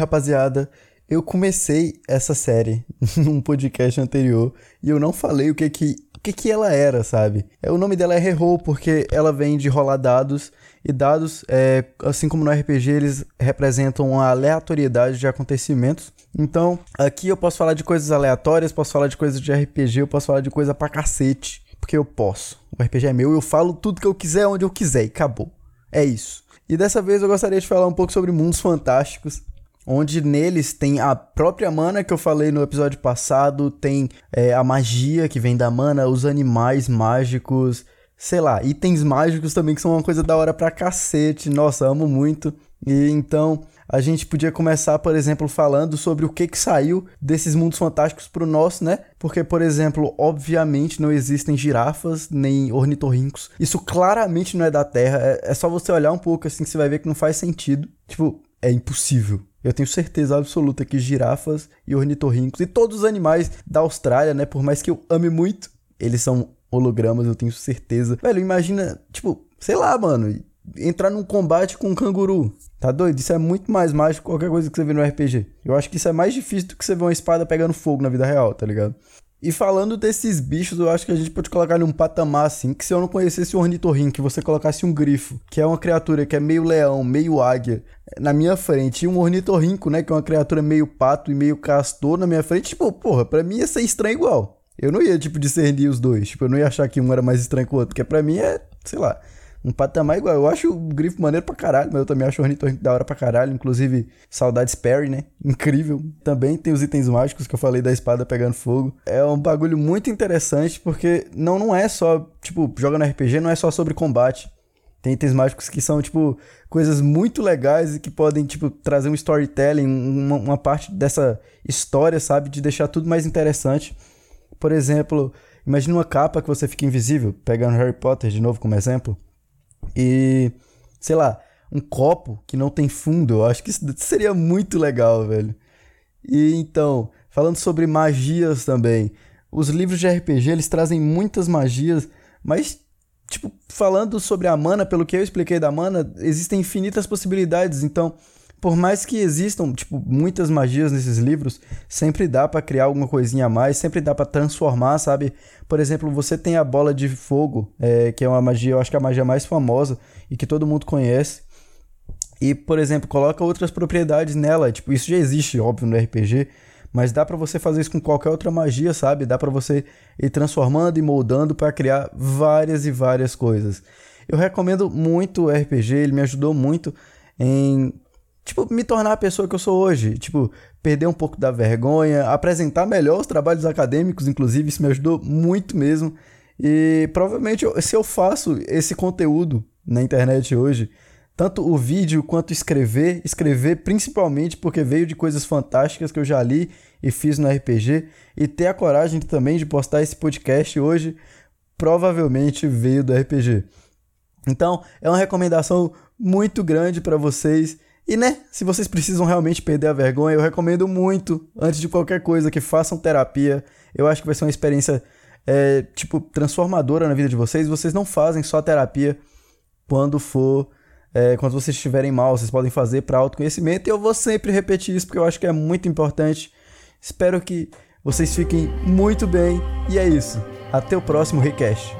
rapaziada, eu comecei essa série num podcast anterior e eu não falei o que que, o que, que ela era, sabe? É, o nome dela é Reroll porque ela vem de rolar dados e dados, é, assim como no RPG, eles representam a aleatoriedade de acontecimentos. Então, aqui eu posso falar de coisas aleatórias, posso falar de coisas de RPG, eu posso falar de coisa pra cacete, porque eu posso. O RPG é meu, eu falo tudo que eu quiser, onde eu quiser e acabou. É isso. E dessa vez eu gostaria de falar um pouco sobre mundos fantásticos, onde neles tem a própria mana que eu falei no episódio passado, tem é, a magia que vem da mana, os animais mágicos, sei lá, itens mágicos também que são uma coisa da hora pra cacete. Nossa, amo muito. E então a gente podia começar, por exemplo, falando sobre o que que saiu desses mundos fantásticos pro nosso, né? Porque, por exemplo, obviamente não existem girafas nem ornitorrincos. Isso claramente não é da Terra. É, é só você olhar um pouco assim que você vai ver que não faz sentido. Tipo, é impossível. Eu tenho certeza absoluta que girafas e ornitorrincos e todos os animais da Austrália, né, por mais que eu ame muito, eles são hologramas, eu tenho certeza. Velho, imagina, tipo, sei lá, mano, entrar num combate com um canguru. Tá doido? Isso é muito mais mágico que qualquer coisa que você vê no RPG. Eu acho que isso é mais difícil do que você ver uma espada pegando fogo na vida real, tá ligado? E falando desses bichos, eu acho que a gente pode colocar num patamar assim, que se eu não conhecesse o ornitorrinco, que você colocasse um grifo, que é uma criatura que é meio leão, meio águia, na minha frente, e um ornitorrinco, né, que é uma criatura meio pato e meio castor na minha frente, tipo, porra, pra mim ia ser estranho igual. Eu não ia, tipo, discernir os dois. Tipo, eu não ia achar que um era mais estranho que o outro, porque pra mim é, sei lá, um patamar igual. Eu acho o grifo maneiro pra caralho, mas eu também acho o ornitorrinco da hora pra caralho. Inclusive, saudades Perry, né? Incrível. Também tem os itens mágicos que eu falei da espada pegando fogo. É um bagulho muito interessante, porque não, não é só, tipo, joga no RPG, não é só sobre combate. Tem itens mágicos que são, tipo, coisas muito legais e que podem, tipo, trazer um storytelling, uma, uma parte dessa história, sabe? De deixar tudo mais interessante. Por exemplo, imagine uma capa que você fica invisível, pegando Harry Potter de novo como exemplo e, sei lá, um copo que não tem fundo. Eu acho que isso seria muito legal, velho. E então, falando sobre magias também. Os livros de RPG, eles trazem muitas magias, mas tipo, falando sobre a mana, pelo que eu expliquei da mana, existem infinitas possibilidades. Então, por mais que existam, tipo, muitas magias nesses livros, sempre dá para criar alguma coisinha a mais, sempre dá para transformar, sabe? Por exemplo, você tem a bola de fogo, é, que é uma magia, eu acho que é a magia mais famosa e que todo mundo conhece. E, por exemplo, coloca outras propriedades nela, tipo, isso já existe, óbvio, no RPG, mas dá para você fazer isso com qualquer outra magia, sabe? Dá para você ir transformando e moldando para criar várias e várias coisas. Eu recomendo muito o RPG, ele me ajudou muito em tipo, me tornar a pessoa que eu sou hoje. Tipo, perder um pouco da vergonha, apresentar melhor os trabalhos acadêmicos, inclusive, isso me ajudou muito mesmo. E provavelmente, se eu faço esse conteúdo na internet hoje, tanto o vídeo quanto escrever, escrever principalmente porque veio de coisas fantásticas que eu já li e fiz no RPG, e ter a coragem também de postar esse podcast hoje, provavelmente veio do RPG. Então, é uma recomendação muito grande para vocês e né, se vocês precisam realmente perder a vergonha, eu recomendo muito, antes de qualquer coisa, que façam terapia. Eu acho que vai ser uma experiência, é, tipo, transformadora na vida de vocês. Vocês não fazem só terapia quando for. É, quando vocês estiverem mal, vocês podem fazer para autoconhecimento. E eu vou sempre repetir isso porque eu acho que é muito importante. Espero que vocês fiquem muito bem. E é isso. Até o próximo Recast.